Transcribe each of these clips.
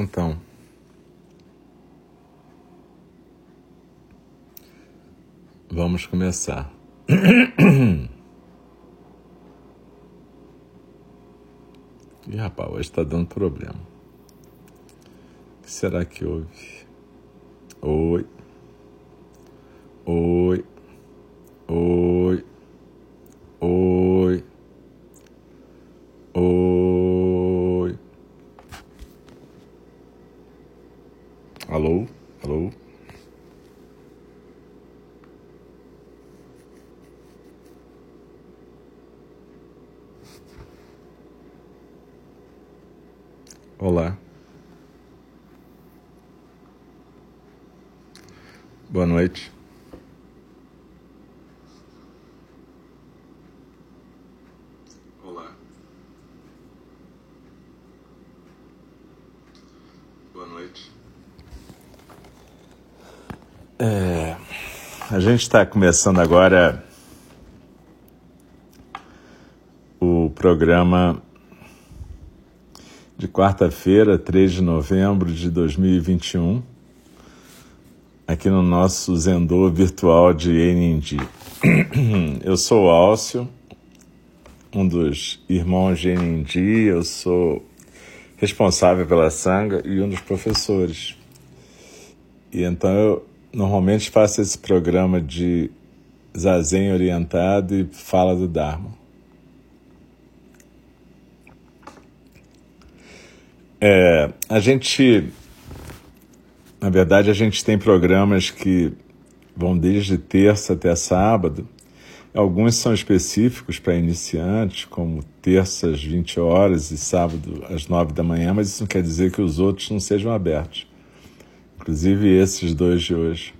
Então, vamos começar. Ih, rapaz, hoje está dando problema. O que será que houve? Oi. Oi. Oi. Oi. Oi. Alô? Alô? Olá. Boa noite. Olá. Boa noite. É, a gente está começando agora o programa de quarta-feira, 3 de novembro de 2021, aqui no nosso Zendô virtual de Enindi. Eu sou o Álcio, um dos irmãos de Enindi, eu sou responsável pela sanga e um dos professores. E então eu normalmente faço esse programa de zazen orientado e fala do Dharma. É, a gente, na verdade, a gente tem programas que vão desde terça até sábado. Alguns são específicos para iniciantes, como terça às 20 horas e sábado às 9 da manhã, mas isso não quer dizer que os outros não sejam abertos. Inclusive esses dois de hoje.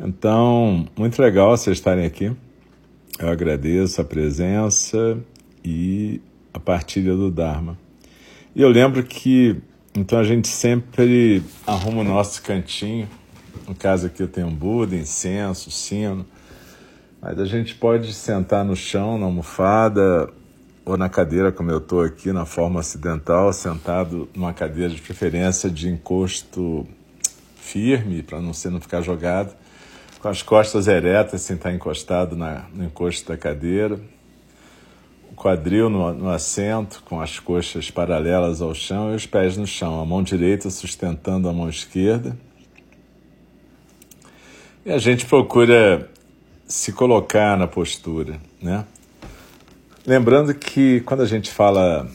Então, muito legal vocês estarem aqui. Eu agradeço a presença e a partilha do Dharma. E eu lembro que então a gente sempre arruma o nosso cantinho. No caso aqui eu tenho um Buda, incenso, sino. Mas a gente pode sentar no chão, na almofada ou na cadeira, como eu estou aqui, na forma ocidental, sentado numa cadeira de preferência de encosto firme, para não, ser, não ficar jogado, com as costas eretas, sem estar encostado na, no encosto da cadeira o quadril no, no, assento, com as coxas paralelas ao chão e os pés no chão, a mão direita sustentando a mão esquerda. E a gente procura se colocar na postura, né? Lembrando que quando a gente fala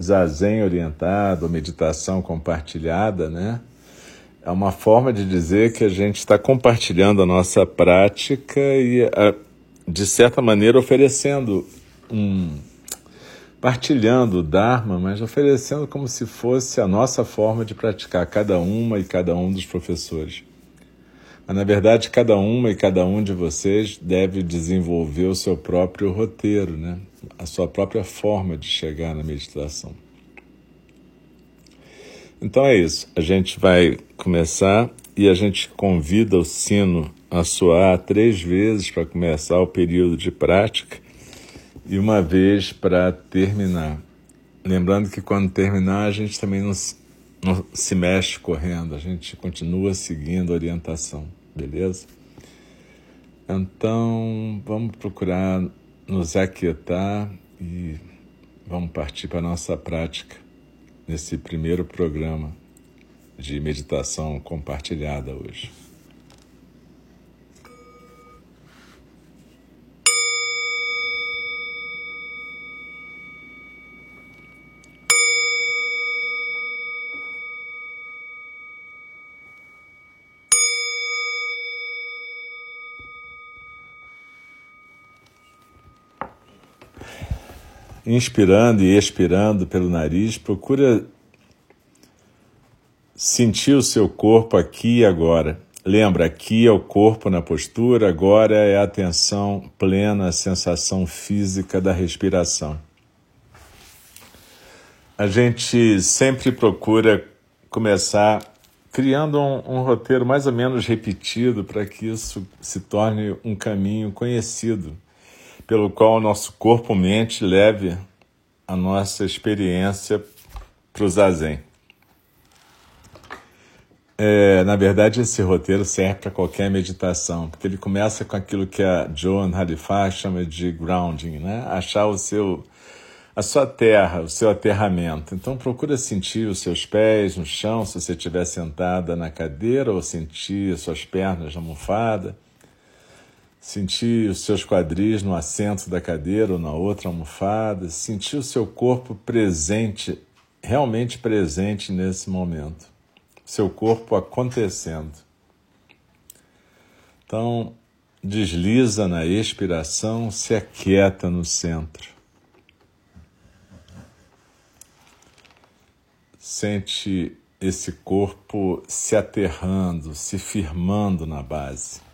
zazen orientado, meditação compartilhada, né? É uma forma de dizer que a gente está compartilhando a nossa prática e, de certa maneira, oferecendo um partilhando o Dharma, mas oferecendo como se fosse a nossa forma de praticar, cada uma e cada um dos professores. Mas, na verdade, cada uma e cada um de vocês deve desenvolver o seu próprio roteiro, né? a sua própria forma de chegar na meditação. Então é isso, a gente vai começar e a gente convida o sino a soar três vezes para começar o período de prática e uma vez para terminar. Lembrando que quando terminar, a gente também não se, não se mexe correndo, a gente continua seguindo a orientação, beleza? Então, vamos procurar nos aquietar e vamos partir para a nossa prática nesse primeiro programa de meditação compartilhada hoje. Inspirando e expirando pelo nariz, procura sentir o seu corpo aqui e agora. Lembra, aqui é o corpo na postura, agora é a atenção plena à sensação física da respiração. A gente sempre procura começar criando um, um roteiro mais ou menos repetido para que isso se torne um caminho conhecido pelo qual o nosso corpo-mente leve a nossa experiência para o zazen. é, na verdade, esse roteiro serve para qualquer meditação, porque ele começa com aquilo que a Joan Halifax chama de grounding, né? Achar o seu, a sua terra, o seu aterramento. Então, procura sentir os seus pés no chão, se você estiver sentada na cadeira, ou sentir as suas pernas na almofada. Sentir os seus quadris no assento da cadeira ou na outra almofada. Sentir o seu corpo presente, realmente presente nesse momento seu corpo acontecendo. Então, desliza na expiração, se aquieta no centro. Sente esse corpo se aterrando, se firmando na base.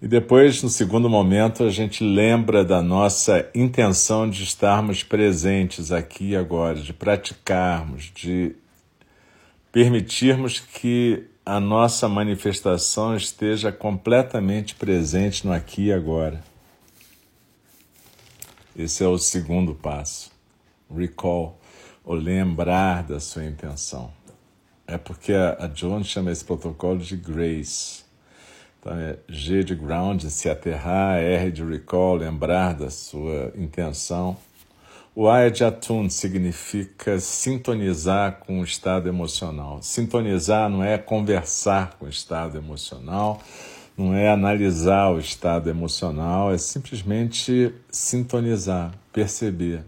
E depois, no segundo momento, a gente lembra da nossa intenção de estarmos presentes aqui e agora, de praticarmos, de permitirmos que a nossa manifestação esteja completamente presente no aqui e agora. Esse é o segundo passo. Recall, ou lembrar da sua intenção. É porque a, John chama esse protocolo de grace. Então é G de ground, se aterrar, R de recall, lembrar da sua intenção. O A é de atun significa sintonizar com o estado emocional. Sintonizar não é conversar com o estado emocional, não é analisar o estado emocional, é simplesmente sintonizar, perceber.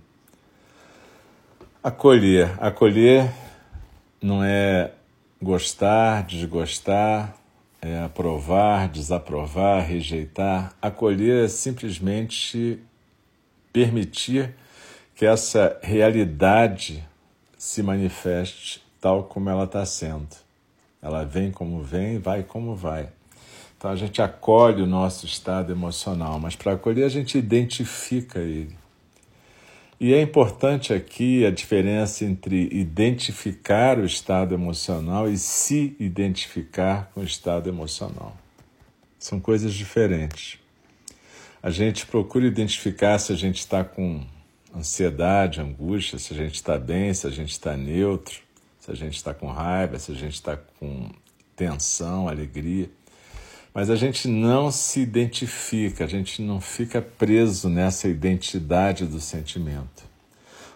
Acolher. Acolher não é gostar, desgostar, é aprovar, desaprovar, rejeitar. Acolher é simplesmente permitir que essa realidade se manifeste tal como ela está sendo. Ela vem como vem, vai como vai. Então a gente acolhe o nosso estado emocional, mas para acolher a gente identifica ele. E é importante aqui a diferença entre identificar o estado emocional e se identificar com o estado emocional. São coisas diferentes. A gente procura identificar se a gente está com ansiedade, angústia, se a gente está bem, se a gente está neutro, se a gente está com raiva, se a gente está com tensão, alegria. Mas a gente não se identifica, a gente não fica preso nessa identidade do sentimento.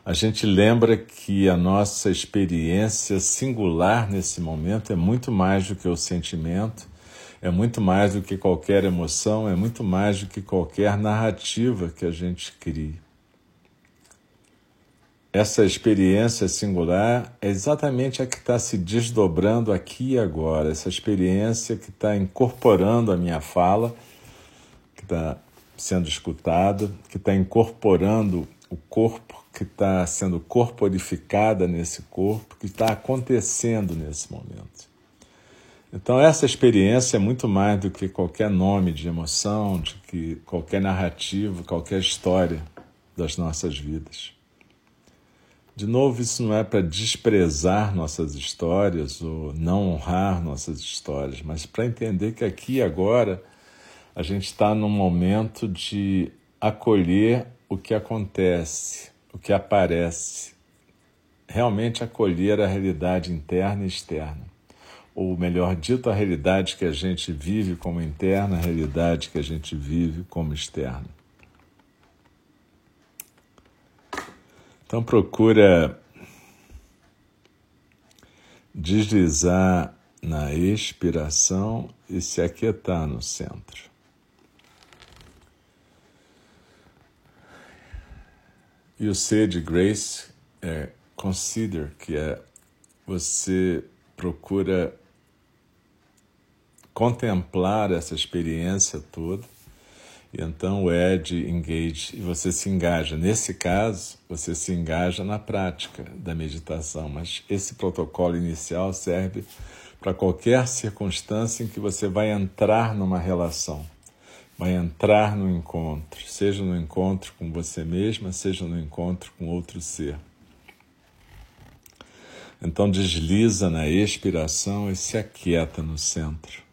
A gente lembra que a nossa experiência singular nesse momento é muito mais do que o sentimento, é muito mais do que qualquer emoção, é muito mais do que qualquer narrativa que a gente cria essa experiência singular é exatamente a que está se desdobrando aqui e agora, essa experiência que está incorporando a minha fala, que está sendo escutada, que está incorporando o corpo, que está sendo corporificada nesse corpo, que está acontecendo nesse momento. Então, essa experiência é muito mais do que qualquer nome de emoção, de que qualquer narrativa, qualquer história das nossas vidas. De novo, isso não é para desprezar nossas histórias ou não honrar nossas histórias, mas para entender que aqui agora a gente está num momento de acolher o que acontece, o que aparece. Realmente acolher a realidade interna e externa. Ou melhor dito, a realidade que a gente vive como interna, a realidade que a gente vive como externa. Então procura deslizar na expiração e se aquietar no centro. E o C de Grace é consider, que é você procura contemplar essa experiência toda e então o Ed engage e você se engaja. Nesse caso, você se engaja na prática da meditação, mas esse protocolo inicial serve para qualquer circunstância em que você vai entrar numa relação, vai entrar no encontro, seja no encontro com você mesma, seja no encontro com outro ser. Então desliza na expiração e se aquieta no centro.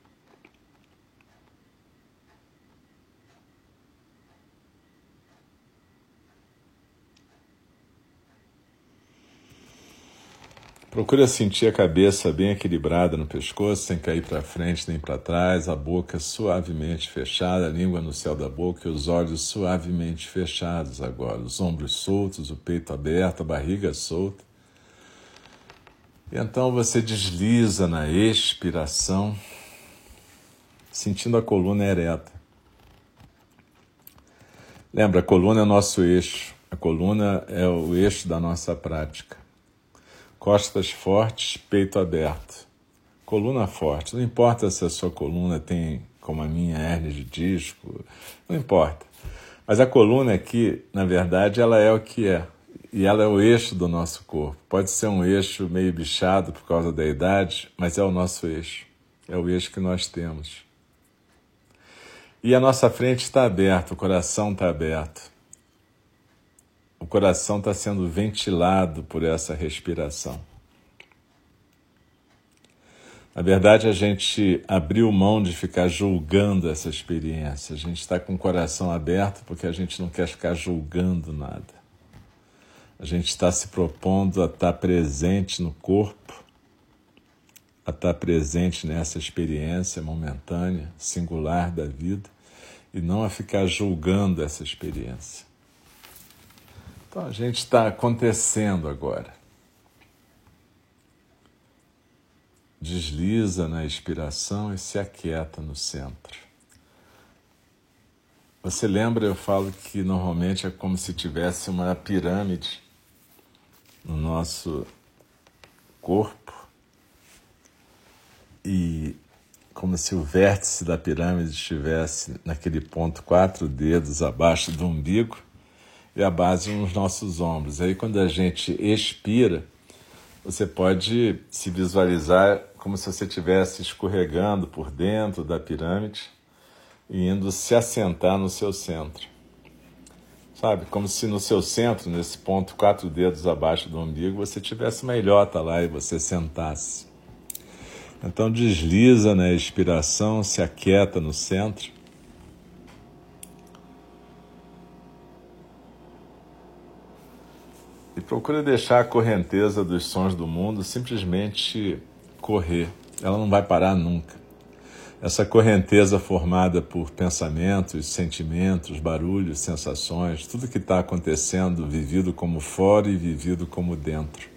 Procura sentir a cabeça bem equilibrada no pescoço, sem cair para frente nem para trás, a boca suavemente fechada, a língua no céu da boca e os olhos suavemente fechados agora, os ombros soltos, o peito aberto, a barriga solta. E então você desliza na expiração, sentindo a coluna ereta. Lembra, a coluna é nosso eixo, a coluna é o eixo da nossa prática costas fortes, peito aberto. Coluna forte. Não importa se a sua coluna tem, como a minha, hernia de disco, não importa. Mas a coluna aqui, na verdade, ela é o que é. E ela é o eixo do nosso corpo. Pode ser um eixo meio bichado por causa da idade, mas é o nosso eixo. É o eixo que nós temos. E a nossa frente está aberta, o coração está aberto o coração está sendo ventilado por essa respiração. Na verdade, a gente abriu mão de ficar julgando essa experiência. A gente está com o coração aberto porque a gente não quer ficar julgando nada. A gente está se propondo a estar presente no corpo, a estar presente nessa experiência momentânea, singular da vida, e não a ficar julgando essa experiência. Então a gente está acontecendo agora. Desliza na expiração e se aquieta no centro. Você lembra, eu falo que normalmente é como se tivesse uma pirâmide no nosso corpo e como se o vértice da pirâmide estivesse naquele ponto quatro dedos abaixo do umbigo e a base nos nossos ombros. Aí quando a gente expira, você pode se visualizar como se você estivesse escorregando por dentro da pirâmide e indo se assentar no seu centro. Sabe? Como se no seu centro, nesse ponto, quatro dedos abaixo do umbigo, você tivesse uma ilhota lá e você sentasse. Então desliza na expiração, se aquieta no centro E procura deixar a correnteza dos sons do mundo simplesmente correr. Ela não vai parar nunca. Essa correnteza formada por pensamentos, sentimentos, barulhos, sensações, tudo que está acontecendo, vivido como fora e vivido como dentro.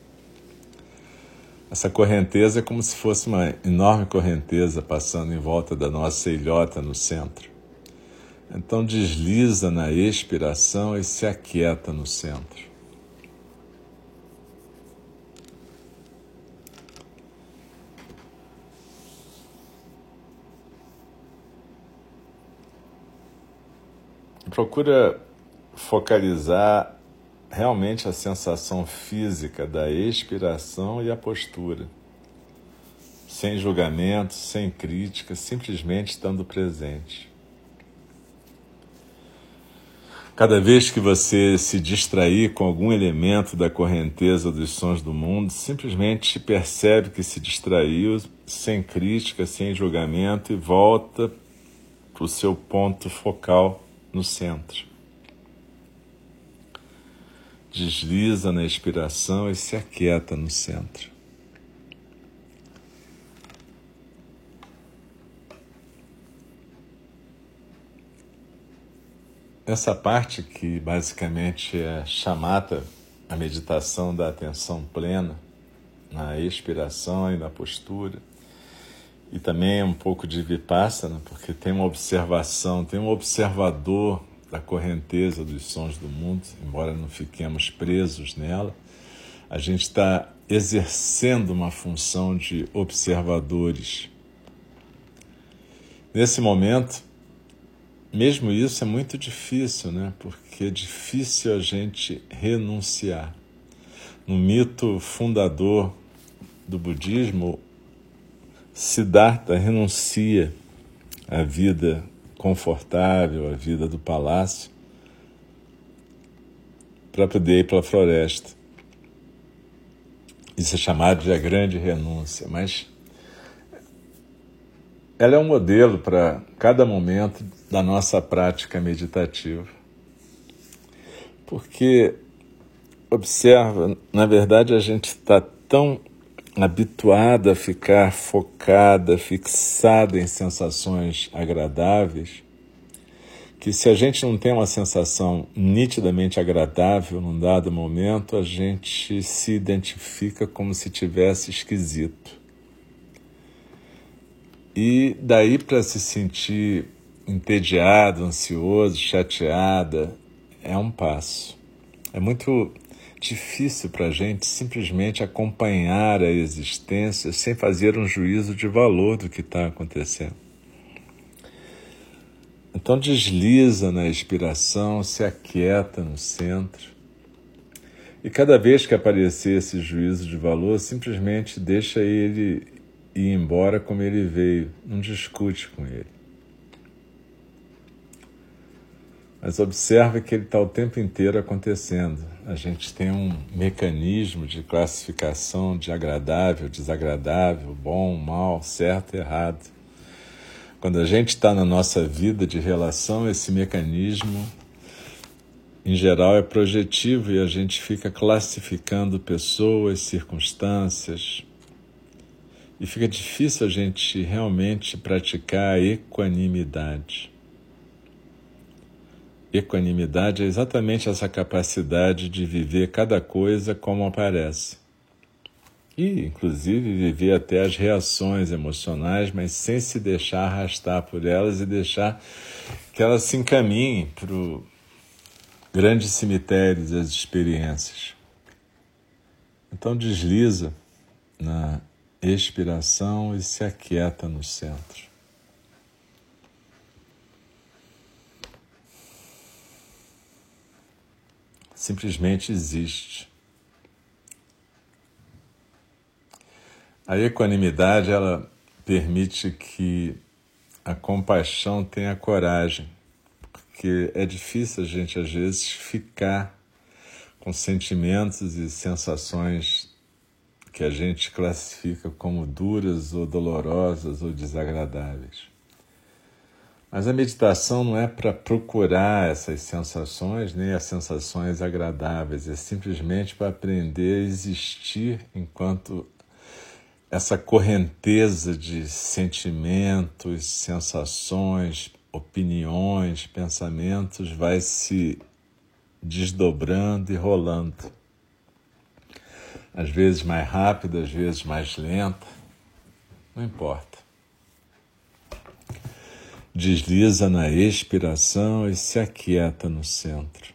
Essa correnteza é como se fosse uma enorme correnteza passando em volta da nossa ilhota no centro. Então desliza na expiração e se aquieta no centro. Procura focalizar realmente a sensação física da expiração e a postura, sem julgamento, sem crítica, simplesmente estando presente. Cada vez que você se distrair com algum elemento da correnteza dos sons do mundo, simplesmente percebe que se distraiu sem crítica, sem julgamento e volta para o seu ponto focal no centro. Desliza na expiração e se aquieta no centro. Essa parte que basicamente é chamata, a meditação da atenção plena, na expiração e na postura, e também um pouco de vipassana, porque tem uma observação, tem um observador da correnteza dos sons do mundo, embora não fiquemos presos nela, a gente está exercendo uma função de observadores. Nesse momento, mesmo isso é muito difícil, né? Porque é difícil a gente renunciar. No mito fundador do budismo, Siddhartha renuncia à vida confortável, à vida do palácio, para poder ir para a floresta. Isso é chamado de a grande renúncia, mas ela é um modelo para cada momento da nossa prática meditativa. Porque, observa, na verdade a gente está tão habituada a ficar focada, fixada em sensações agradáveis, que se a gente não tem uma sensação nitidamente agradável num dado momento, a gente se identifica como se tivesse esquisito. E daí para se sentir entediado, ansioso, chateada, é um passo. É muito difícil para a gente simplesmente acompanhar a existência sem fazer um juízo de valor do que está acontecendo. Então desliza na expiração, se aquieta no centro. E cada vez que aparecer esse juízo de valor, simplesmente deixa ele ir embora como ele veio, não discute com ele. Mas observe que ele está o tempo inteiro acontecendo. A gente tem um mecanismo de classificação de agradável, desagradável, bom, mal, certo, errado. Quando a gente está na nossa vida de relação, esse mecanismo, em geral, é projetivo e a gente fica classificando pessoas, circunstâncias. E fica difícil a gente realmente praticar a equanimidade. Equanimidade é exatamente essa capacidade de viver cada coisa como aparece e, inclusive, viver até as reações emocionais, mas sem se deixar arrastar por elas e deixar que elas se encaminhem para o grande cemitério das experiências. Então, desliza na expiração e se aquieta no centro. Simplesmente existe. A equanimidade ela permite que a compaixão tenha coragem, porque é difícil a gente às vezes ficar com sentimentos e sensações que a gente classifica como duras ou dolorosas ou desagradáveis. Mas a meditação não é para procurar essas sensações, nem as sensações agradáveis, é simplesmente para aprender a existir enquanto essa correnteza de sentimentos, sensações, opiniões, pensamentos vai se desdobrando e rolando. Às vezes mais rápida, às vezes mais lenta, não importa. Desliza na expiração e se aquieta no centro.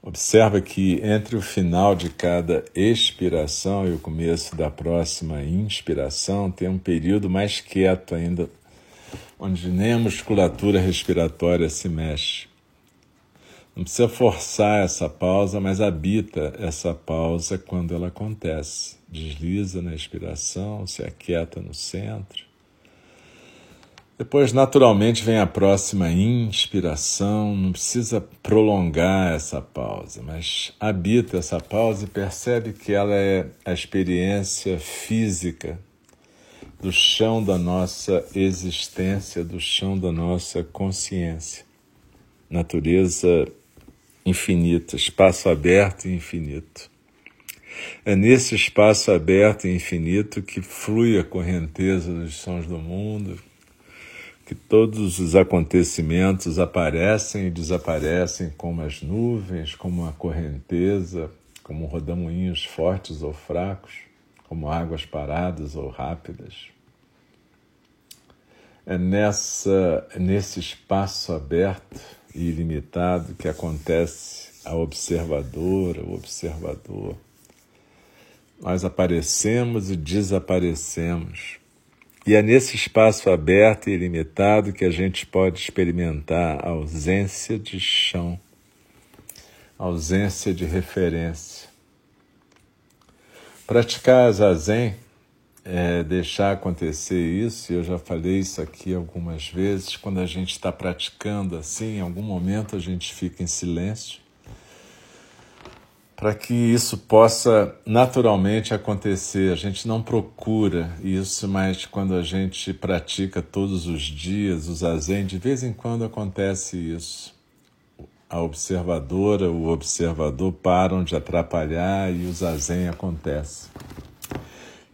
Observa que entre o final de cada expiração e o começo da próxima inspiração tem um período mais quieto ainda, onde nem a musculatura respiratória se mexe. Não precisa forçar essa pausa, mas habita essa pausa quando ela acontece. Desliza na expiração, se aquieta no centro depois, naturalmente, vem a próxima inspiração. Não precisa prolongar essa pausa, mas habita essa pausa e percebe que ela é a experiência física do chão da nossa existência, do chão da nossa consciência. Natureza infinita, espaço aberto e infinito. É nesse espaço aberto e infinito que flui a correnteza dos sons do mundo, que todos os acontecimentos aparecem e desaparecem como as nuvens, como a correnteza, como rodamuinhos fortes ou fracos, como águas paradas ou rápidas. É nessa, nesse espaço aberto e ilimitado que acontece a observadora, o observador. Nós aparecemos e desaparecemos e é nesse espaço aberto e ilimitado que a gente pode experimentar a ausência de chão, a ausência de referência. Praticar zazen é deixar acontecer isso, eu já falei isso aqui algumas vezes, quando a gente está praticando assim, em algum momento a gente fica em silêncio para que isso possa naturalmente acontecer. A gente não procura isso, mas quando a gente pratica todos os dias o zazen, de vez em quando acontece isso. a observadora, o observador param de atrapalhar e o zazen acontece.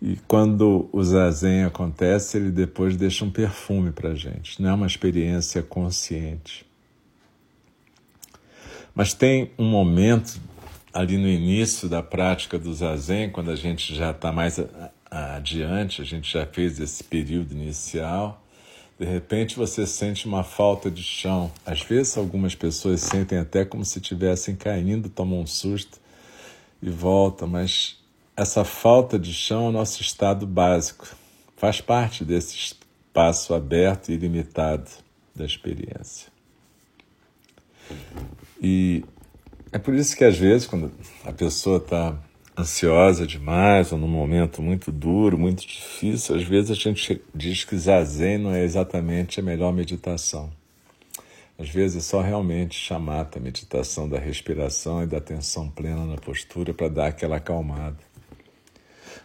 E quando o zazen acontece, ele depois deixa um perfume para a gente, não é uma experiência consciente. Mas tem um momento ali no início da prática do zazen, quando a gente já está mais adiante, a gente já fez esse período inicial, de repente você sente uma falta de chão. Às vezes algumas pessoas sentem até como se estivessem caindo, tomam um susto e voltam, mas essa falta de chão é o nosso estado básico. Faz parte desse espaço aberto e ilimitado da experiência. E é por isso que às vezes, quando a pessoa está ansiosa demais ou num momento muito duro, muito difícil, às vezes a gente diz que zazen não é exatamente a melhor meditação. Às vezes é só realmente chamar a meditação da respiração e da atenção plena na postura para dar aquela acalmada.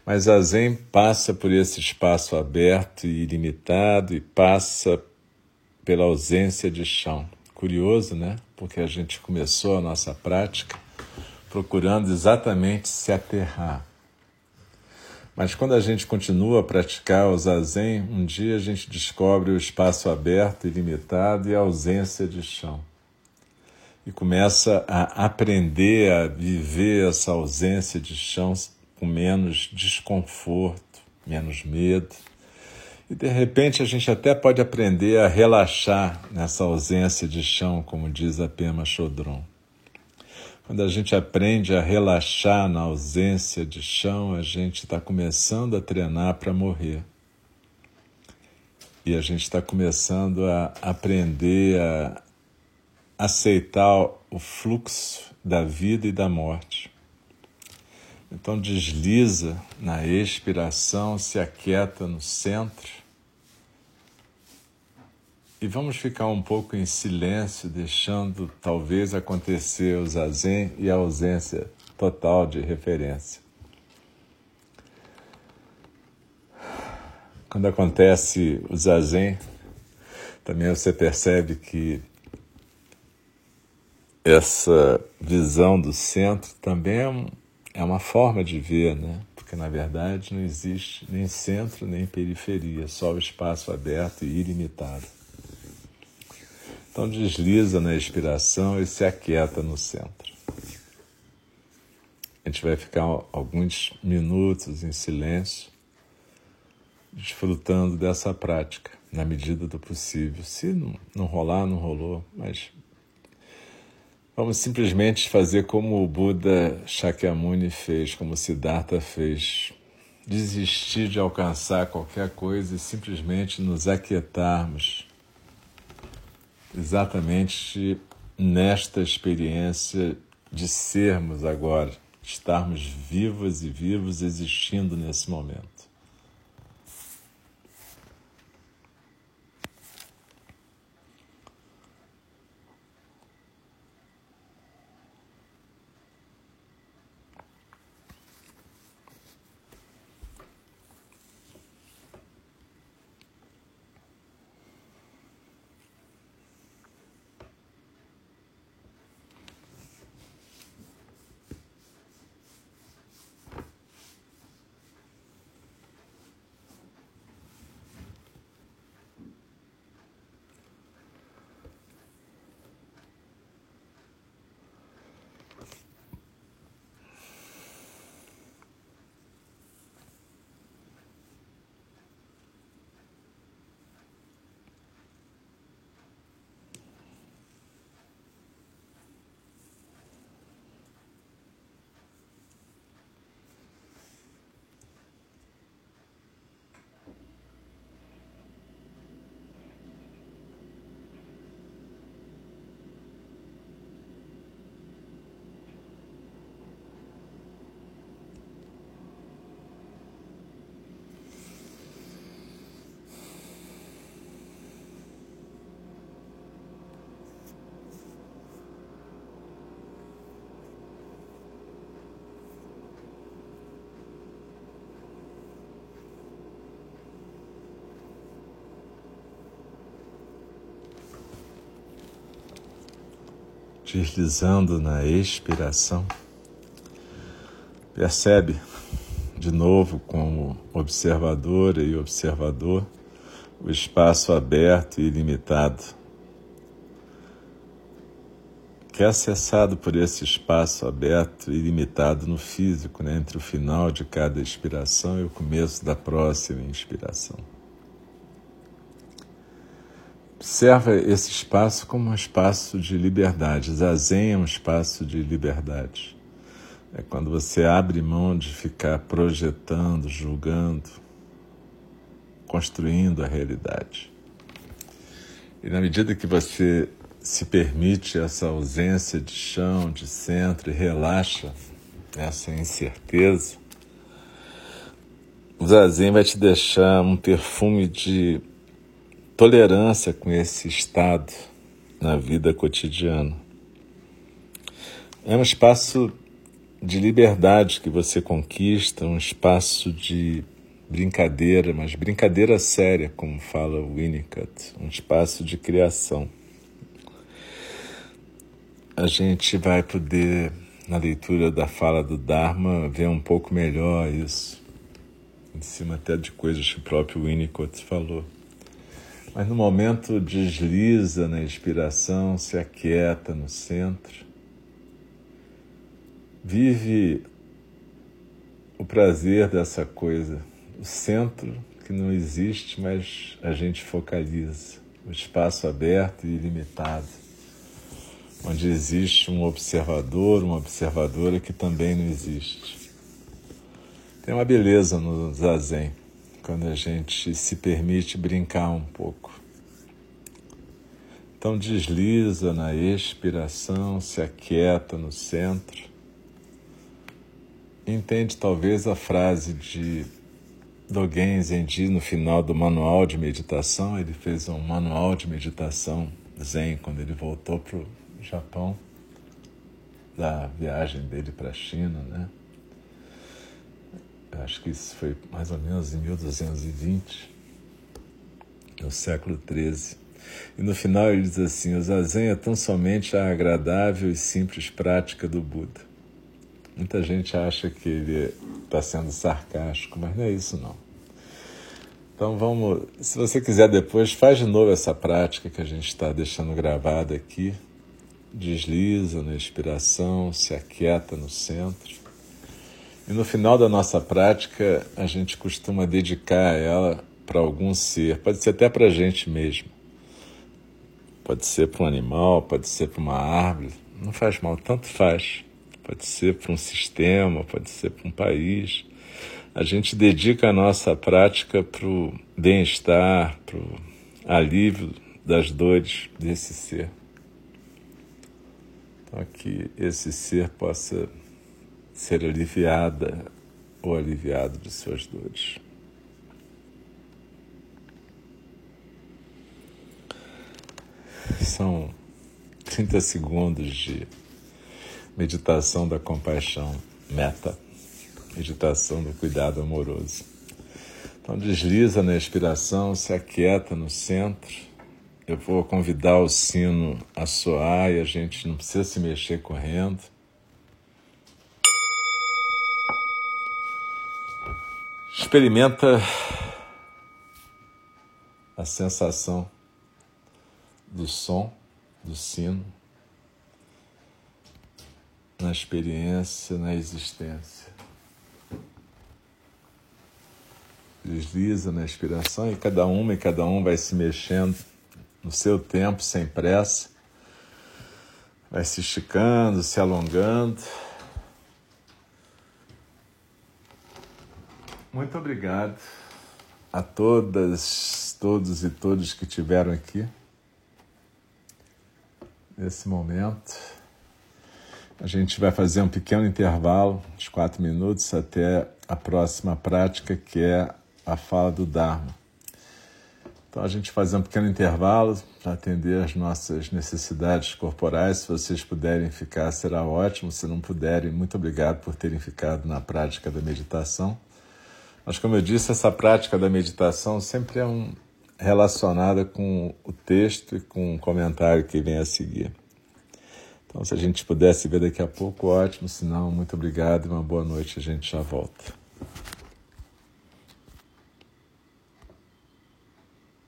Mas a Zen passa por esse espaço aberto e ilimitado e passa pela ausência de chão. Curioso, né? Porque a gente começou a nossa prática procurando exatamente se aterrar. Mas quando a gente continua a praticar o zazen, um dia a gente descobre o espaço aberto, ilimitado e a ausência de chão. E começa a aprender a viver essa ausência de chão com menos desconforto, menos medo. E de repente a gente até pode aprender a relaxar nessa ausência de chão, como diz a Pema Chodron. Quando a gente aprende a relaxar na ausência de chão, a gente está começando a treinar para morrer. E a gente está começando a aprender a aceitar o fluxo da vida e da morte. Então desliza na expiração, se aquieta no centro e vamos ficar um pouco em silêncio, deixando talvez acontecer o zazen e a ausência total de referência. Quando acontece o zazen, também você percebe que essa visão do centro também é, é uma forma de ver, né? Porque na verdade não existe nem centro nem periferia, só o espaço aberto e ilimitado. Então desliza na expiração e se aquieta no centro. A gente vai ficar alguns minutos em silêncio, desfrutando dessa prática, na medida do possível. Se não, não rolar, não rolou, mas vamos simplesmente fazer como o Buda Shakyamuni fez, como Siddhartha fez. Desistir de alcançar qualquer coisa e simplesmente nos aquietarmos exatamente nesta experiência de sermos agora, estarmos vivos e vivos existindo nesse momento. Deslizando na expiração. Percebe de novo como observadora e observador o espaço aberto e ilimitado que é acessado por esse espaço aberto e ilimitado no físico, né, entre o final de cada expiração e o começo da próxima inspiração. Observa esse espaço como um espaço de liberdade. Zazen é um espaço de liberdade. É quando você abre mão de ficar projetando, julgando, construindo a realidade. E na medida que você se permite essa ausência de chão, de centro e relaxa essa incerteza, o zazen vai te deixar um perfume de tolerância com esse estado na vida cotidiana. É um espaço de liberdade que você conquista, um espaço de brincadeira, mas brincadeira séria, como fala Winnicott, um espaço de criação a gente vai poder, na leitura da fala do Dharma, ver um pouco melhor isso, em cima até de coisas que o próprio Winnicott falou. Mas no momento desliza na inspiração, se aquieta no centro, vive o prazer dessa coisa, o centro que não existe, mas a gente focaliza, o espaço aberto e ilimitado onde existe um observador, uma observadora que também não existe. Tem uma beleza no zazen, quando a gente se permite brincar um pouco. Então desliza na expiração, se aquieta no centro. Entende talvez a frase de Dogen Zenji no final do manual de meditação. Ele fez um manual de meditação Zen quando ele voltou para o Japão, da viagem dele para a China, né? Acho que isso foi mais ou menos em 1220, no século XIII. E no final ele diz assim: o zazen é tão somente a agradável e simples prática do Buda. Muita gente acha que ele está sendo sarcástico, mas não é isso não. Então vamos, se você quiser depois, faz de novo essa prática que a gente está deixando gravada aqui, desliza na expiração, se aquieta no centro. E no final da nossa prática, a gente costuma dedicar ela para algum ser, pode ser até para a gente mesmo. Pode ser para um animal, pode ser para uma árvore, não faz mal, tanto faz. Pode ser para um sistema, pode ser para um país. A gente dedica a nossa prática para o bem-estar, para o alívio das dores desse ser. Então, que esse ser possa ser aliviada ou aliviado de suas dores. São 30 segundos de meditação da compaixão, meta, meditação do cuidado amoroso. Então desliza na expiração, se aquieta no centro eu vou convidar o sino a soar e a gente não precisa se mexer correndo. Experimenta a sensação do som do sino na experiência, na existência. Desliza na inspiração e cada uma e cada um vai se mexendo no seu tempo, sem pressa. Vai se esticando, se alongando. Muito obrigado a todas, todos e todos que tiveram aqui nesse momento. A gente vai fazer um pequeno intervalo de quatro minutos até a próxima prática, que é a fala do Dharma. Então a gente faz um pequeno intervalo para atender as nossas necessidades corporais. Se vocês puderem ficar, será ótimo. Se não puderem, muito obrigado por terem ficado na prática da meditação. Mas como eu disse, essa prática da meditação sempre é um, relacionada com o texto e com o comentário que vem a seguir. Então se a gente pudesse ver daqui a pouco, ótimo. Se não, muito obrigado e uma boa noite. A gente já volta.